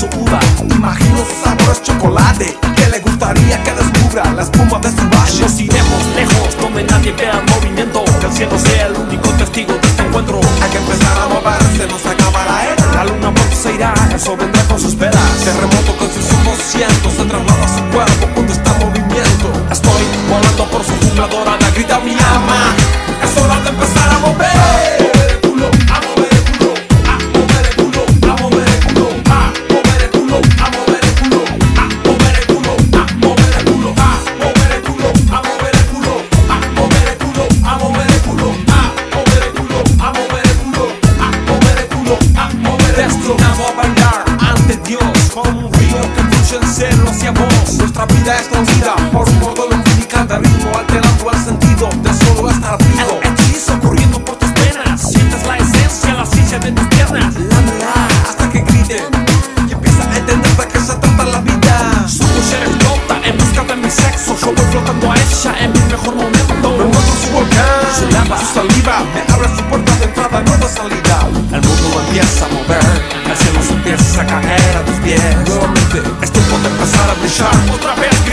su uva. Imagino su sabor es chocolate. Que le gustaría que descubra la espuma de su valle. Nos iremos lejos donde nadie vea movimiento. Que el cielo sea el único testigo de este encuentro. Hay que empezar a moverse, no se acaba la era. La luna pronto se irá, el sol vendrá vida es movida por un modo lumbrical de ritmo, alterando el sentido de solo estar vivo. El hechizo corriendo por tus venas, sientes la esencia, la ciencia de tus piernas. Lámela hasta que grite y empieza a entender de qué se trata la vida. Su mujer explota en busca de mi sexo, yo voy flotando a ella en mi mejor Me momento. muestro su volcán, Su lava. su saliva, me abre su puerta deixar outra pesca.